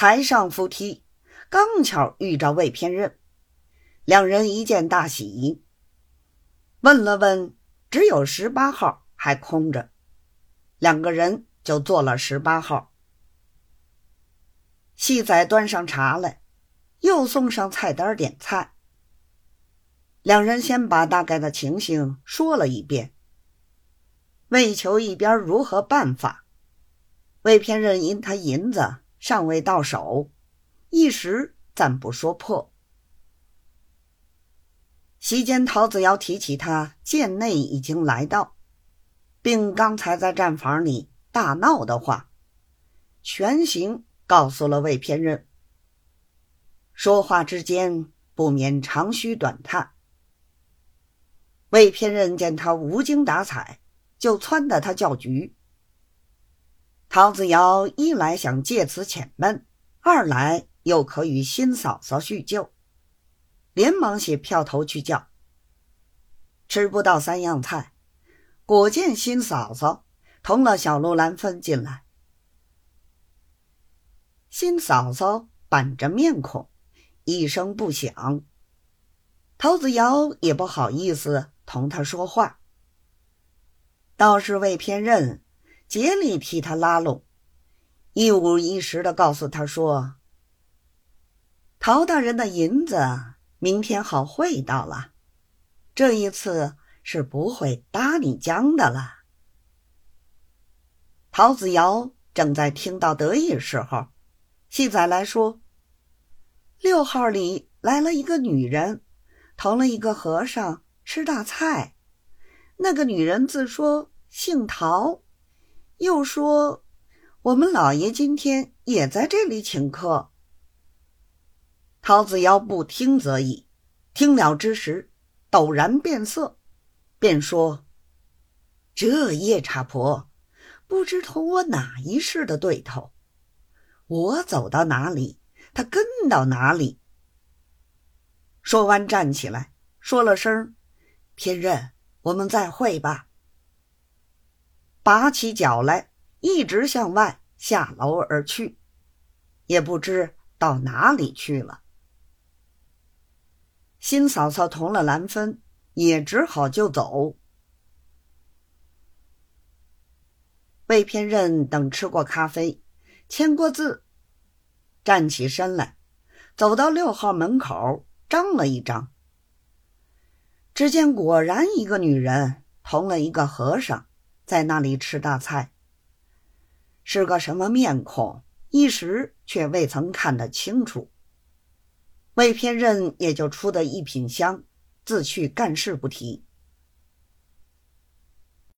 才上扶梯，刚巧遇着魏偏任，两人一见大喜，问了问，只有十八号还空着，两个人就坐了十八号。细仔端上茶来，又送上菜单点菜。两人先把大概的情形说了一遍，为求一边如何办法。魏偏任因他银子尚未到手，一时暂不说破。席间，陶子尧提起他剑内已经来到，并刚才在战房里大闹的话，全行告诉了魏偏任。说话之间不免长吁短叹。魏偏任见他无精打采，就撺掇他叫局。陶子尧一来想借此遣闷，二来又可与新嫂嫂叙旧，连忙写票头去叫。吃不到三样菜，果见新嫂嫂同了小陆兰芬进来。新嫂嫂板着面孔，一声不响。陶子尧也不好意思同他说话，倒是魏偏任。竭力替他拉拢，一五一十的告诉他说：“陶大人的银子明天好汇到了，这一次是不会搭你浆的了。”陶子尧正在听到得意时候，细仔来说：“六号里来了一个女人，投了一个和尚吃大菜。那个女人自说姓陶。”又说：“我们老爷今天也在这里请客。”陶子尧不听则已，听了之时，陡然变色，便说：“这夜叉婆，不知同我哪一世的对头？我走到哪里，他跟到哪里。”说完，站起来，说了声：“天任，我们再会吧。”拔起脚来，一直向外下楼而去，也不知到哪里去了。新嫂嫂同了兰芬，也只好就走。魏偏任等吃过咖啡，签过字，站起身来，走到六号门口，张了一张。只见果然一个女人同了一个和尚。在那里吃大菜，是个什么面孔？一时却未曾看得清楚。魏偏任也就出得一品香，自去干事不提。